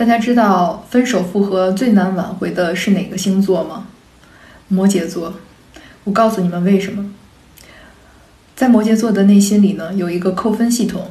大家知道分手复合最难挽回的是哪个星座吗？摩羯座。我告诉你们为什么。在摩羯座的内心里呢有一个扣分系统